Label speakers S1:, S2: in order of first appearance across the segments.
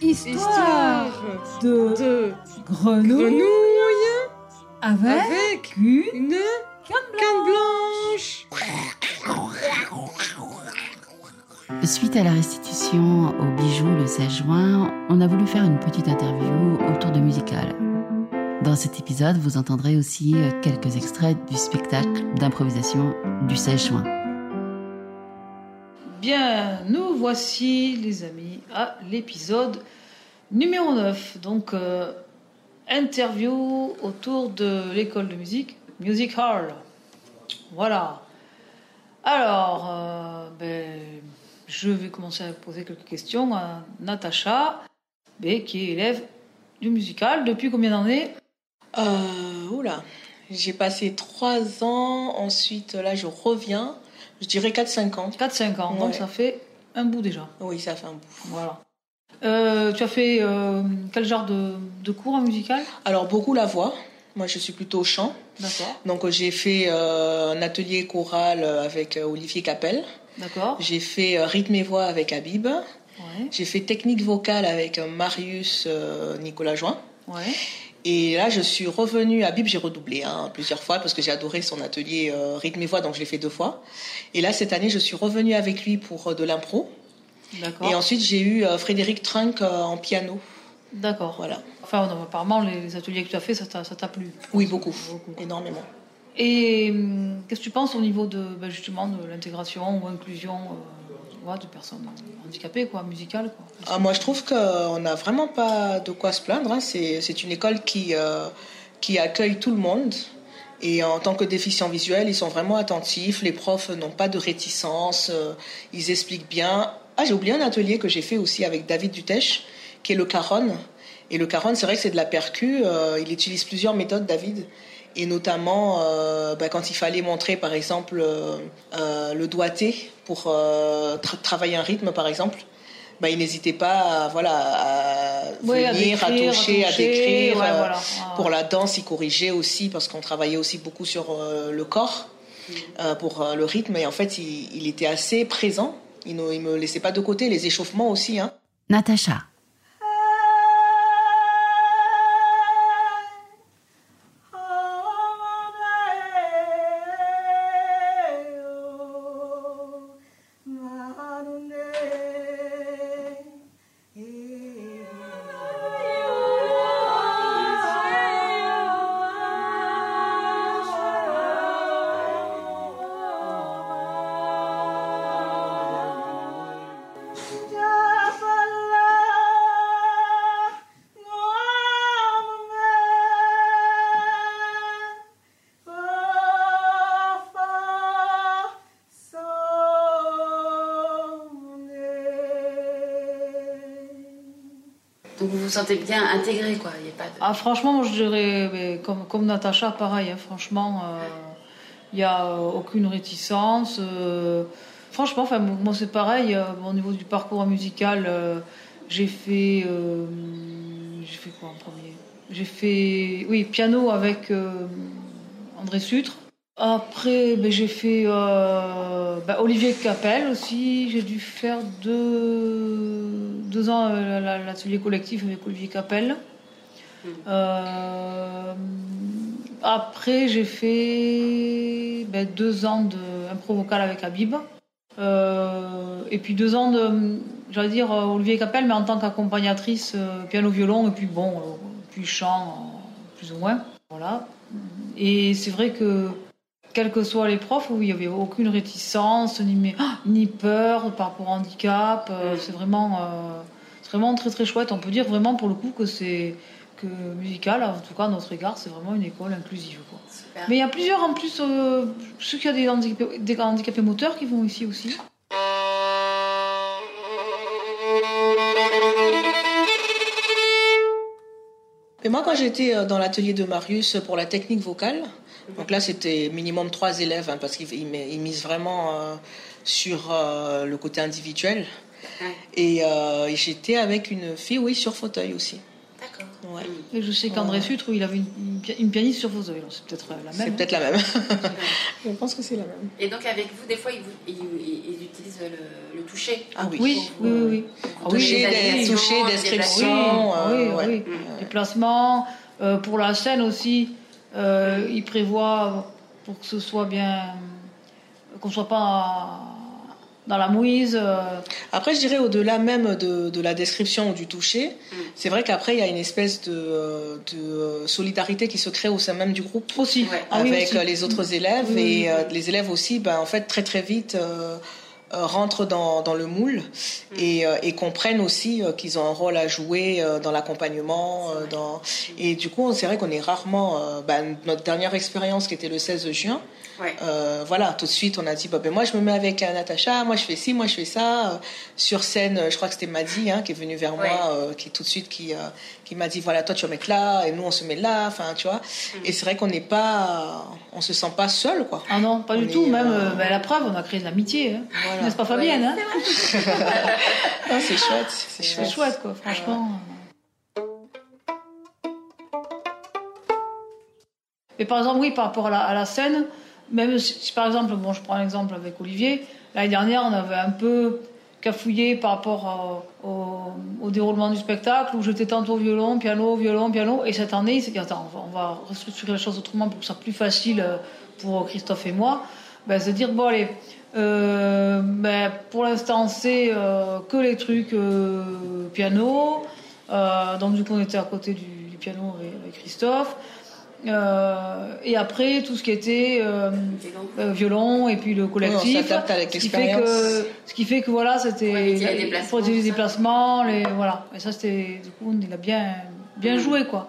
S1: Histoire de,
S2: de
S1: grenouille,
S2: grenouille
S1: avec,
S2: avec
S1: une canne
S2: canne
S1: blanche.
S2: blanche.
S3: Suite à la restitution au bijou le 16 juin, on a voulu faire une petite interview autour de musical. Dans cet épisode, vous entendrez aussi euh, quelques extraits du spectacle d'improvisation du 16 juin.
S4: Bien, nous voici, les amis, à l'épisode numéro 9. Donc, euh, interview autour de l'école de musique, Music Hall. Voilà. Alors, euh, ben, je vais commencer à poser quelques questions à Natacha, ben, qui est élève du musical. Depuis combien d'années
S5: Euh, oula, j'ai passé trois ans, ensuite là je reviens, je dirais 4-5 ans.
S4: 4-5 ans, donc ça fait un bout déjà.
S5: Oui, ça fait un bout.
S4: Voilà. Euh, tu as fait euh, quel genre de, de cours en musical?
S5: Alors beaucoup la voix, moi je suis plutôt chant.
S4: D'accord.
S5: Donc j'ai fait euh, un atelier choral avec Olivier Capel,
S4: D'accord.
S5: j'ai fait rythme et voix avec Habib,
S4: Ouais.
S5: j'ai fait technique vocale avec Marius Nicolas Join.
S4: Ouais.
S5: Et là, je suis revenue à Bib, j'ai redoublé hein, plusieurs fois parce que j'ai adoré son atelier euh, rythme et voix, donc je l'ai fait deux fois. Et là, cette année, je suis revenue avec lui pour euh, de l'impro.
S4: D'accord.
S5: Et ensuite, j'ai eu euh, Frédéric Trunk euh, en piano.
S4: D'accord.
S5: Voilà.
S4: Enfin, non, apparemment, les, ateliers que tu as fait, ça t'a plu.
S5: Oui, beaucoup,
S4: Beaucoup.
S5: énormément.
S4: Et hum, qu'est-ce que tu penses au niveau de ben, justement de l'intégration ou inclusion ouais, de personnes handicapées, quoi, musicales.
S5: Ah, moi, je trouve qu'on n'a vraiment pas de quoi se plaindre. hein. C'est c'est une école qui, euh, qui accueille tout le monde. Et en tant que déficients visuels, ils sont vraiment attentifs. Les profs n'ont pas de réticence. euh, ils expliquent bien. Ah, j'ai oublié un atelier que j'ai fait aussi avec David Dutèche, qui est le caron. Et le caron, c'est vrai que c'est de la percu. euh, il utilise plusieurs méthodes, David. Et notamment, euh, bah, quand il fallait montrer, par exemple, euh, euh, le doigté pour euh, tra- travailler un rythme, par exemple, bah, il n'hésitait pas à, voilà, à venir, à,
S4: décrire, à
S5: toucher, à
S4: toucher,
S5: décrire.
S4: ouais, voilà. Ah,
S5: Pour la danse, il corrigeait aussi, parce qu'on travaillait aussi beaucoup sur euh, le corps, euh, pour euh, le rythme. Et en fait, il, il était assez présent. Il ne il me laissait pas de côté. Les échauffements aussi. Hein.
S3: Natacha.
S6: Vous sentez bien intégré, quoi.
S4: Ah, franchement, moi, je dirais, mais comme, comme Natacha, pareil. hein, franchement, il n'y a euh, aucune réticence. euh, franchement, moi, c'est pareil. euh, au niveau du parcours musical, euh, j'ai fait. euh, j'ai fait quoi en premier? J'ai fait. Oui, piano avec euh, André Sutre. Après, ben, j'ai fait euh, ben, Olivier Capel aussi. J'ai dû faire deux, deux ans euh, la- l'atelier collectif avec Olivier Capel. Euh, après, j'ai fait ben, deux ans d'impro vocal avec Habib. Et puis deux ans de, j'allais dire, Olivier Capel, mais en tant qu'accompagnatrice piano-violon. Et puis bon, puis chant, plus ou moins. Voilà. Et c'est vrai que, quels que soient les profs, oui, il n'y avait aucune réticence, ni, mais- ah, ni peur par rapport au handicap. Euh, C'est vraiment, euh, c'est vraiment très très chouette. On peut dire vraiment pour le coup que c'est que musical, en tout cas à notre égard, c'est vraiment une école inclusive. Quoi. Mais il y a plusieurs en plus, euh, qu'il y a des handicapés, des handicapés moteurs qui vont ici aussi.
S5: Et moi, quand j'étais euh, dans l'atelier de Marius pour la technique vocale, donc là, c'était minimum trois élèves, hein, parce qu'il il met- il mise vraiment euh, sur euh, le côté individuel.
S6: Ouais.
S5: Et, euh, et j'étais avec une fille, oui, sur fauteuil aussi.
S6: D'accord.
S5: Ouais.
S4: Et je sais qu'André Sutre, il avait une, une pi- une pianiste sur. Alors, C'est peut-être euh, la même.
S5: C'est
S4: hein.
S5: peut-être la même. Je pense que c'est la même.
S6: Et donc avec vous, des fois, ils, vous- ils- ils- ils utilisent le, le toucher.
S5: Ah oui.
S4: Oui, oui, oui. oui. Ah oui,
S5: Toucher, des, toucher, description.
S4: oui,
S5: euh, ouais.
S4: oui. Les placements. euh, pour la scène aussi, euh, il prévoit pour que ce soit bien. qu'on soit pas dans la mouise. euh,
S5: Après, je dirais au-delà même de, de la description ou du toucher,
S6: Mm.
S5: c'est vrai qu'après, il y a une espèce de, de solidarité qui se crée au sein même du groupe.
S4: aussi.
S6: Ouais.
S4: Ah oui,
S5: avec
S4: aussi.
S5: euh, les autres élèves
S4: Oui, oui,
S5: et euh, les élèves aussi ben, en fait très très vite euh, rentrent dans, dans le moule
S6: Mm.
S5: et, euh, et comprennent aussi euh, qu'ils ont un rôle à jouer euh, dans l'accompagnement euh, dans et du coup c'est vrai qu'on est rarement euh, ben, notre dernière expérience qui était le 16 juin
S6: Ouais.
S5: euh, voilà, tout de suite, on a dit, bah, ben, moi, je me mets avec euh, Natacha, moi, je fais ci, moi, je fais ça. Euh, sur scène, je crois que c'était Madi hein, qui est venu vers
S6: Ouais.
S5: moi, euh, qui tout de suite, qui, euh, qui m'a dit, voilà, toi, tu vas mettre là, et nous, on se met là, enfin, tu vois.
S6: Mm.
S5: Et c'est vrai qu'on n'est pas, on se sent pas seul, quoi.
S4: Ah non, pas
S5: On
S4: du
S5: est,
S4: tout. Même
S5: euh,
S4: euh, ben, la preuve, on a créé de l'amitié. Hein.
S5: Voilà.
S4: N'est-ce pas Fabienne hein?
S5: Ah, c'est chouette, c'est
S4: C'est
S5: chouette.
S4: chouette, quoi, franchement. Mais par exemple, oui, par rapport à la, à la scène, même si, par exemple, bon, je prends un exemple avec Olivier, l'année dernière, on avait un peu cafouillé par rapport au, déroulement du spectacle, où j'étais tantôt violon, piano, violon, piano, et cette année, il s'est dit, attends, on va, on restructurer les choses autrement pour que ce soit plus facile euh, pour Christophe et moi, ben, se dire, bon, allez, euh, ben, pour l'instant, c'est euh, que les trucs piano, donc du coup, on était à côté du, piano avec Christophe. Euh, et après, tout ce qui était euh,
S6: Violon.
S4: euh, violon et puis le collectif.
S5: Oui, on s'adapte avec
S4: ce qui fait que, ce qui fait que voilà, c'était
S6: Pour éviter les déplacements,
S4: pour les déplacements, les voilà. Et ça, c'était du coup, il a bien bien joué quoi.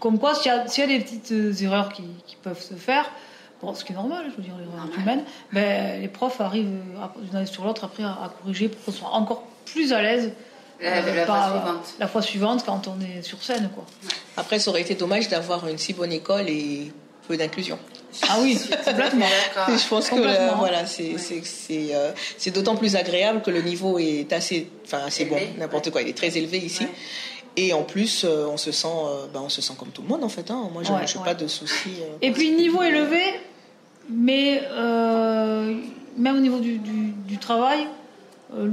S4: Comme quoi, s'il y, a- s'il y a des petites erreurs qui, qui peuvent se faire, bon, ce qui est normal, je veux dire, l'erreur
S6: Normal.
S4: humaine, ben, les profs arrivent d'une année sur l'autre après à, à corriger pour qu'on soit encore plus à l'aise
S6: La,
S4: euh,
S6: la fois suivante.
S4: la fois suivante quand on est sur scène. Quoi.
S5: Après, ça aurait été dommage d'avoir une si bonne école et peu d'inclusion.
S4: Ah oui, complètement.
S5: Je pense que euh, voilà, c'est
S6: Ouais.
S5: c'est c'est euh, c'est d'autant plus agréable que le niveau est assez, enfin assez bon, n'importe quoi, il est très élevé ici.
S6: Ouais.
S5: Et en plus, euh, on se sent, euh, ben, on se sent comme tout le monde en fait. Hein. Moi, je n'ai
S4: ouais.
S5: pas de soucis. euh,
S4: Et puis niveau élevé, mais euh, même au niveau du, du- du travail, euh,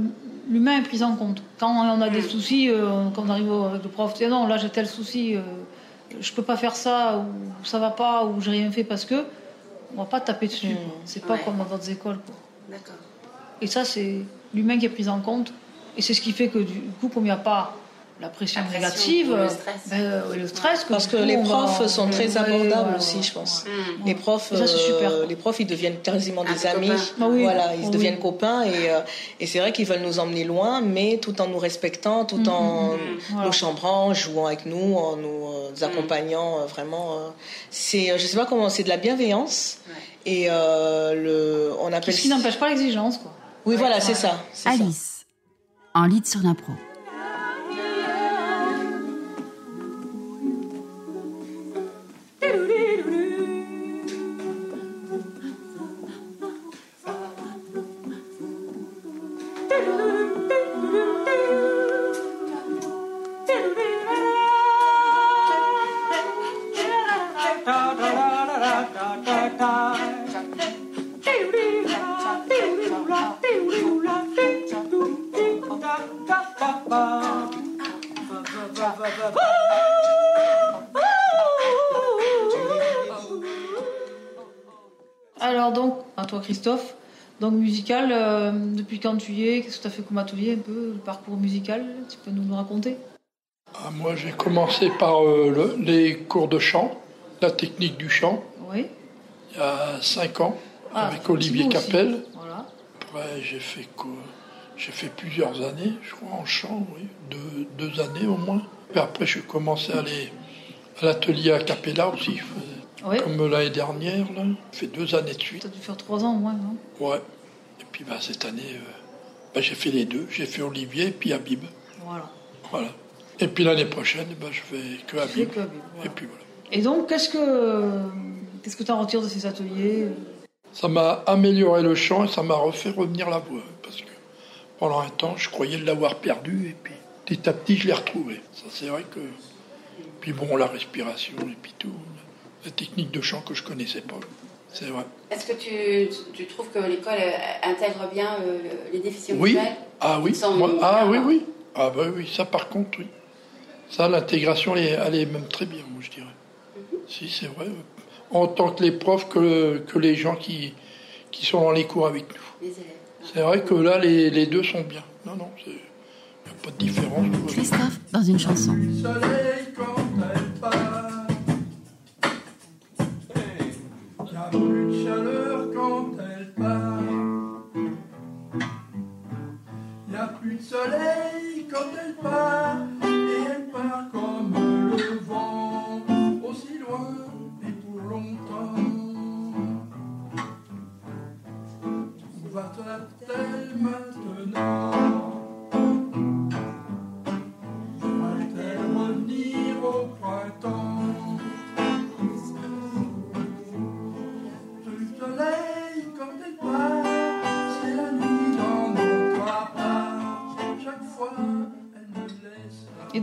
S4: l'humain est pris en compte. Quand on a des
S6: Mm.
S4: soucis, euh, quand on arrive au- avec le prof, tiens non, là j'ai tel souci, euh, je peux pas faire ça, ou ça va pas, ou j'ai rien fait parce que, on va pas taper dessus.
S5: Mm.
S4: quoi. C'est pas
S6: Ouais.
S4: comme dans d'autres écoles. quoi.
S6: D'accord.
S4: Et ça, c'est l'humain qui est pris en compte. Et c'est ce qui fait que du coup, comme il n'y a pas la pression,
S6: La pression
S4: négative,
S6: ou le
S4: euh,
S6: stress.
S4: ben, euh, ouais, le stress,
S5: Parce que
S4: coup,
S5: les
S4: va-
S5: profs sont très abordables
S4: ouais,
S5: aussi,
S4: ouais,
S5: je pense.
S4: ouais.
S6: Hmm.
S5: Les profs,
S4: ça, c'est super,
S5: euh, les profs, ils deviennent quasiment des
S6: peu
S5: amis.
S4: Ah oui.
S5: Voilà, ils
S4: Oh
S5: deviennent
S4: oui.
S5: copains et, euh, et c'est vrai qu'ils veulent nous emmener loin, mais tout en nous respectant, tout
S4: Mm,
S5: en
S4: mm, mm. Voilà.
S5: nous chambrant, en jouant avec nous, en nous euh, accompagnant. euh, vraiment, euh, c'est, euh, je sais pas comment, c'est de la bienveillance
S6: Ouais.
S5: et euh, le, on appelle.
S4: Ce qui n'empêche pas l'exigence, quoi.
S5: Oui, voilà,
S4: Ouais.
S5: c'est ça. c'est ça.
S3: Alice, en lead sur l'impro.
S4: À toi Christophe, donc musical, euh, depuis quand tu y es, qu'est-ce que tu as fait comme atelier un peu, le parcours musical, tu peux nous le raconter?
S7: Ah, moi, j'ai commencé par euh, le- les cours de chant, la technique du chant,
S4: Oui.
S7: il y a cinq ans,
S4: Ah,
S7: avec Olivier. Capel.
S4: Voilà.
S7: Après, j'ai fait J'ai fait plusieurs années, je crois, en chant, oui, deux, deux années au moins. Puis après, je suis commencé à aller à l'atelier à Capella aussi, je faisais-
S4: Oui.
S7: comme l'année dernière, là. Fait deux années de suite.
S4: Tu as dû faire trois ans au moins, non?
S7: Ouais. Et puis bah, cette année, euh, bah, j'ai fait les deux. J'ai fait Olivier et puis Habib.
S4: Voilà.
S7: Voilà. Et puis l'année prochaine, bah, je fais que Habib.
S4: que Habib, voilà.
S7: Et puis voilà.
S4: Et donc, qu'est-ce que qu'est-ce que tu en retires de ces ateliers?
S7: Ça m'a amélioré le chant et ça m'a refait revenir la voix. Parce que pendant un temps, je croyais l'avoir perdu et puis petit à petit, je l'ai retrouvé. Ça, c'est vrai que Puis bon, la respiration et puis tout. Technique de chant que je connaissais pas. C'est vrai.
S6: Est-ce que tu, tu trouves que l'école euh, intègre bien euh, les déficients
S7: Oui.
S6: visuels?
S7: Ah oui, moi- ah oui, oui. Ah bah oui, ça par contre, oui. Ça, l'intégration, elle, est- elle est même très bien, moi, je dirais. Si, c'est vrai. En tant que les profs que, que les gens qui, qui sont dans les cours avec nous. C'est vrai que là, les, les deux sont bien. Non, non, il n'y a pas de différence.
S3: Christophe dans une chanson.
S7: soleil a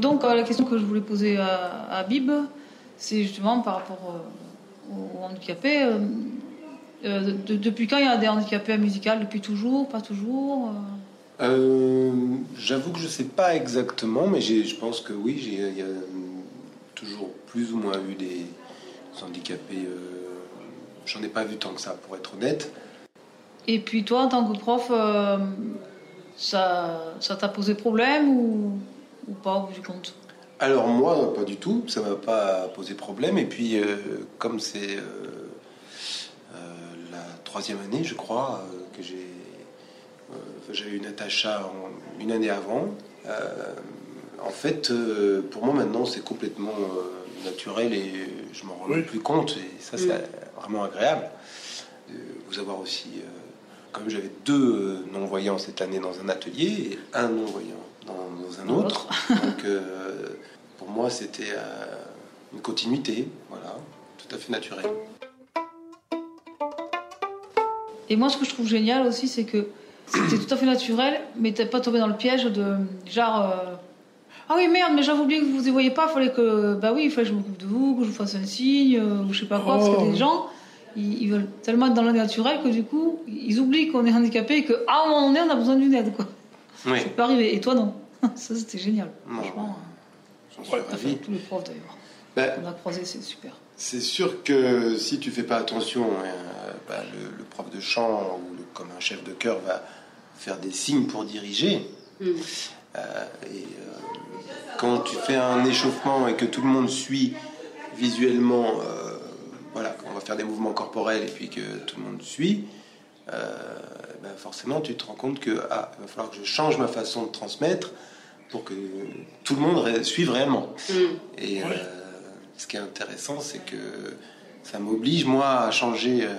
S4: donc, euh, la question que je voulais poser à, à Bib, c'est justement par rapport euh, aux handicapés. euh, de- depuis quand il y a des handicapés musicaux Depuis toujours? Pas toujours? Euh
S2: Euh, J'avoue que je sais pas exactement, mais je pense que oui, j'ai il y a toujours plus ou moins vu des handicapés. J'en ai pas vu tant que ça, pour être honnête.
S4: Et puis toi, en tant que prof, ça ça t'a posé problème ou, ou pas au bout du compte
S2: Alors moi, pas du tout, ça m'a pas posé problème. Et puis, euh, comme c'est euh, euh, la troisième année, je crois, euh, que j'ai euh, j'avais eu Natacha en- une année avant. euh, en fait, euh, pour moi maintenant, c'est complètement euh, naturel et je m'en rends
S7: Oui.
S2: plus compte. Et ça, c'est vraiment agréable de vous avoir aussi. Comme j'avais deux euh, non-voyants cette année dans un atelier et un non-voyant dans, dans un autre. Donc, euh, pour moi, c'était euh, une continuité, voilà, tout à fait naturel.
S4: Et moi, ce que je trouve génial aussi, c'est que c'était tout à fait naturel, mais t'es pas tombé dans le piège de genre. euh, ah oui, merde, mais j'avais oublié que vous ne voyez pas, fallait que. Bah oui, il fallait que je m'occupe de vous, que je vous fasse un signe, ou je sais pas quoi, parce que
S7: Oh.
S4: les gens, ils, ils veulent tellement être dans le naturel que du coup, ils oublient qu'on est handicapé et qu'à un moment donné, on a besoin d'une aide, quoi.
S2: Oui,
S4: Ça peut arriver. Et toi, non. Ça, c'était génial. Franchement,
S2: j'en suis ravi.
S4: tous les profs d'ailleurs.
S2: Ben,
S4: On a croisé, c'est super.
S2: C'est sûr que si tu fais pas attention, euh, bah, le, le prof de chant ou le- comme un chef de chœur va faire des signes pour diriger.
S6: Mm.
S2: Euh, et euh, quand tu fais un échauffement et que tout le monde suit visuellement, euh, va faire des mouvements corporels et puis que tout le monde suit, euh, ben forcément tu te rends compte que ah, il va falloir que je change ma façon de transmettre pour que tout le monde ré- suive réellement.
S6: Mm.
S2: Et euh, ce qui est intéressant, c'est que ça m'oblige, moi, à changer euh,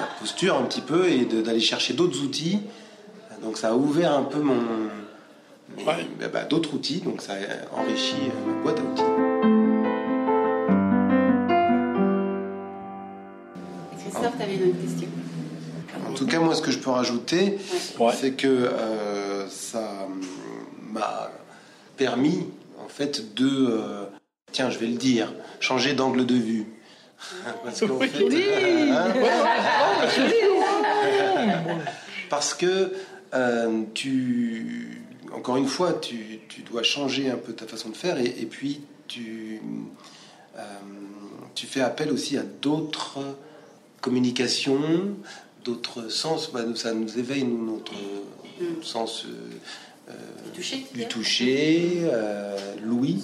S2: ma posture un petit peu et d'aller chercher d'autres outils. Donc ça a ouvert un peu mon...
S7: Ouais.
S2: bah, bah, d'autres outils, donc ça a enrichi ma boîte à outils.
S6: Tu avais une autre question.
S2: En tout cas, moi, ce que je peux rajouter,
S7: Ouais.
S2: c'est que euh, ça m'a permis, en fait, de... euh, tiens, je vais le dire, changer d'angle de vue. Parce qu'en fait, hein, Parce que euh, tu, encore une fois, tu, tu dois changer un peu ta façon de faire et, et puis tu, euh, tu fais appel aussi à d'autres communications, d'autres sens. Bah, ça nous éveille nous, notre
S6: Mm.
S2: sens euh,
S6: Du toucher
S2: du toucher. euh, Louis,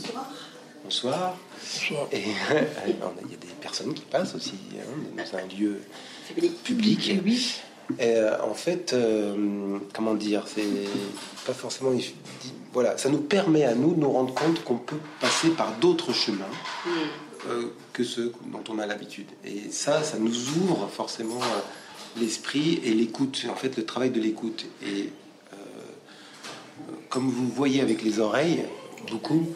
S2: bonsoir.
S7: Bonsoir.
S2: Et il y a des personnes qui passent aussi hein, dans un lieu
S6: Public.
S4: oui.
S2: Et, euh, en fait, euh, comment dire, c'est pas forcément. Voilà, ça nous permet à nous de nous rendre compte qu'on peut passer par d'autres chemins
S6: Mm.
S2: Euh, que ceux dont on a l'habitude. Et ça, ça nous ouvre forcément euh, l'esprit et l'écoute, en fait, le travail de l'écoute. Et euh, comme vous voyez avec les oreilles, beaucoup,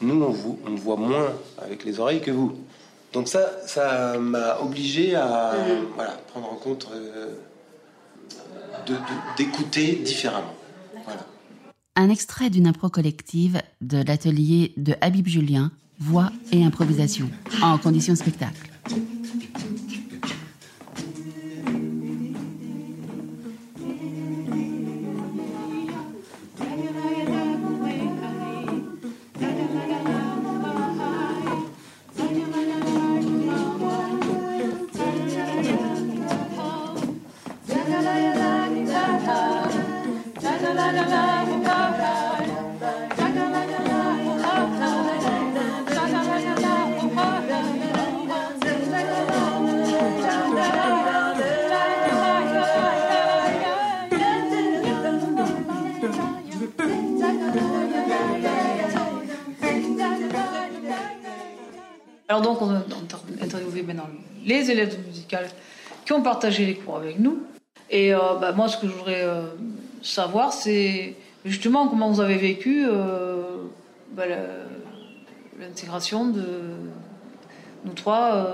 S2: nous, on, vous- on voit moins avec les oreilles que vous. Donc ça, ça m'a obligé à
S6: Mhm.
S2: voilà, prendre en compte, euh, de- de- d'écouter différemment. Voilà.
S3: Un extrait d'une impro collective de l'atelier de Habib Julien, voix et improvisation, en conditions spectacle.
S4: Alors donc, on a interviewé maintenant les élèves de musicale qui ont partagé les cours avec nous. Et euh, bah, moi, ce que je voudrais euh, savoir, c'est justement comment vous avez vécu euh, bah, l'intégration de nous trois,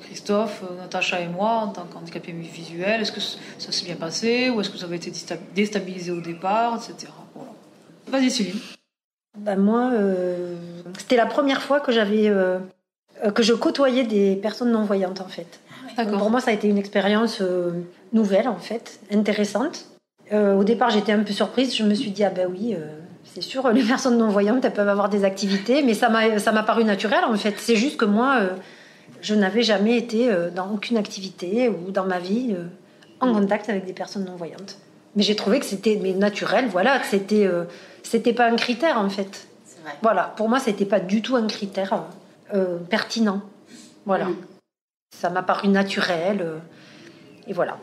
S4: Christophe, Natacha et moi, en tant qu'handicapés visuels. Est-ce que ça s'est bien passé ou est-ce que vous avez été désta- déstabilisé au départ, etc. Vas-y, Céline.
S8: Bah, moi, c'était la première fois que j'avais que je côtoyais des personnes non voyantes en fait. Donc, pour moi, ça a été une expérience euh, nouvelle en fait, intéressante. Euh, au départ, j'étais un peu surprise. Je me suis dit ah ben oui, euh, c'est sûr, les personnes non voyantes elles peuvent avoir des activités, mais ça m'a paru naturel en fait. C'est juste que moi, euh, je n'avais jamais été euh, dans aucune activité ou dans ma vie euh, en contact avec des personnes non voyantes. Mais j'ai trouvé que c'était mais naturel, voilà, que c'était euh, c'était pas un critère en fait. Voilà, pour moi, c'était pas du tout un critère euh, pertinent. Voilà. Ça m'a paru naturel. euh, et voilà.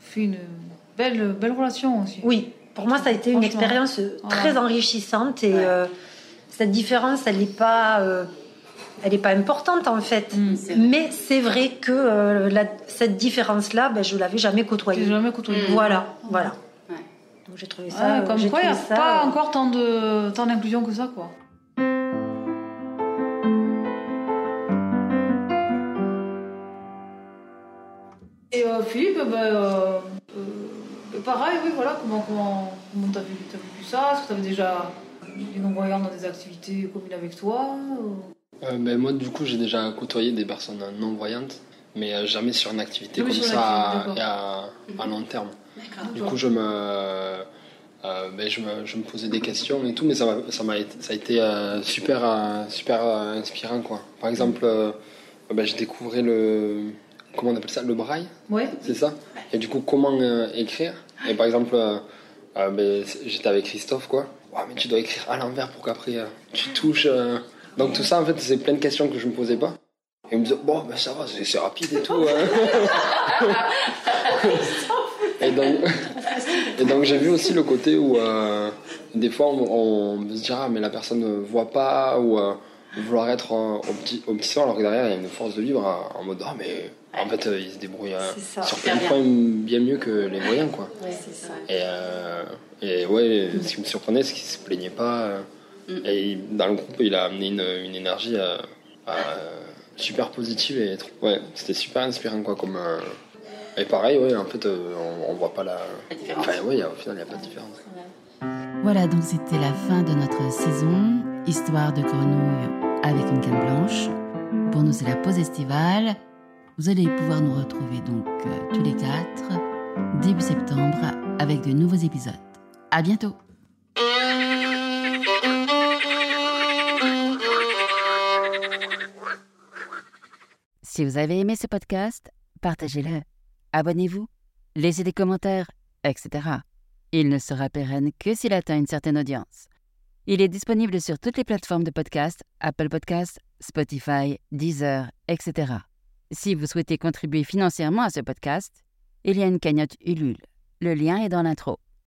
S4: Fait une belle, belle relation aussi.
S8: Oui, pour moi, ça a été une expérience très
S4: Ouais.
S8: enrichissante. Et
S6: Ouais.
S8: euh, cette différence, elle n'est pas, elle pas importante en fait.
S4: Mm.
S6: C'est.
S8: Mais c'est vrai que la- cette différence-là, ben, je l'avais jamais côtoyée.
S4: jamais côtoyé.
S6: Mm.
S8: Voilà, voilà.
S6: Ouais.
S8: Donc j'ai trouvé ça.
S4: comme quoi, il n'y a
S8: ça,
S4: pas encore tant de tant d'inclusion que ça, quoi. Philippe, ben, euh, euh, pareil, oui, voilà, comment comment comment t'as vécu, t'as vécu ça? Est-ce que t'avais déjà des non-voyants dans des activités communes avec toi
S9: Euh, ben, moi, du coup, j'ai déjà côtoyé des personnes non-voyantes, mais euh, jamais sur une activité
S4: Jamais
S9: comme ça
S4: activité,
S9: à, à- à long terme.
S6: D'accord.
S9: Du coup, je me, euh, ben, je me, je me posais des questions et tout, mais ça, ça, m'a été, ça a été euh, super, euh, super inspirant, quoi. Par exemple, ben, j'ai découvert le, comment on appelle ça, le braille,
S4: Ouais.
S9: c'est ça Et du coup, comment euh, écrire Et par exemple, euh, euh, ben, j'étais avec Christophe, quoi. Ouais, mais tu dois écrire à l'envers pour qu'après tu touches. Donc tout ça, en fait, c'est plein de questions que je me posais pas. Et il me disait, bon, ben ça va, c'est rapide et tout. hein. et donc, et donc j'ai vu aussi le côté où des fois on, on se dira, ah, mais la personne ne voit pas ou vouloir être euh, au petit, au petit son, alors que derrière il y a une force de vivre euh, en mode, ah, mais en fait euh, il se débrouille
S8: C'est ça.
S9: sur plein de points bien mieux que les moyens, quoi.
S6: Ouais, c'est ça.
S9: Et, euh, et ouais, ce qui me surprenait, c'est qu'il se plaignait pas. euh,
S6: Mm.
S9: Et il- dans le groupe, il a amené une, une énergie euh, euh, super positive et trop- ouais, c'était super inspirant quoi. Comme, euh, et pareil, ouais, en fait, euh, on, on voit pas la.
S6: La différence.
S9: Enfin, ouais, au final, il n'y a pas de différence.
S3: Voilà, donc c'était la fin de notre saison. Histoire de grenouille avec une canne blanche. Pour nous, c'est la pause estivale. Vous allez pouvoir nous retrouver donc euh, tous les quatre début septembre avec de nouveaux épisodes. À bientôt! Si vous avez aimé ce podcast, partagez-le, abonnez-vous, laissez des commentaires, etc. Il ne sera pérenne que s'il atteint une certaine audience. Il est disponible sur toutes les plateformes de podcast, Apple Podcasts, Spotify, Deezer, etc. Si vous souhaitez contribuer financièrement à ce podcast, il y a une cagnotte Ulule. Le lien est dans l'intro.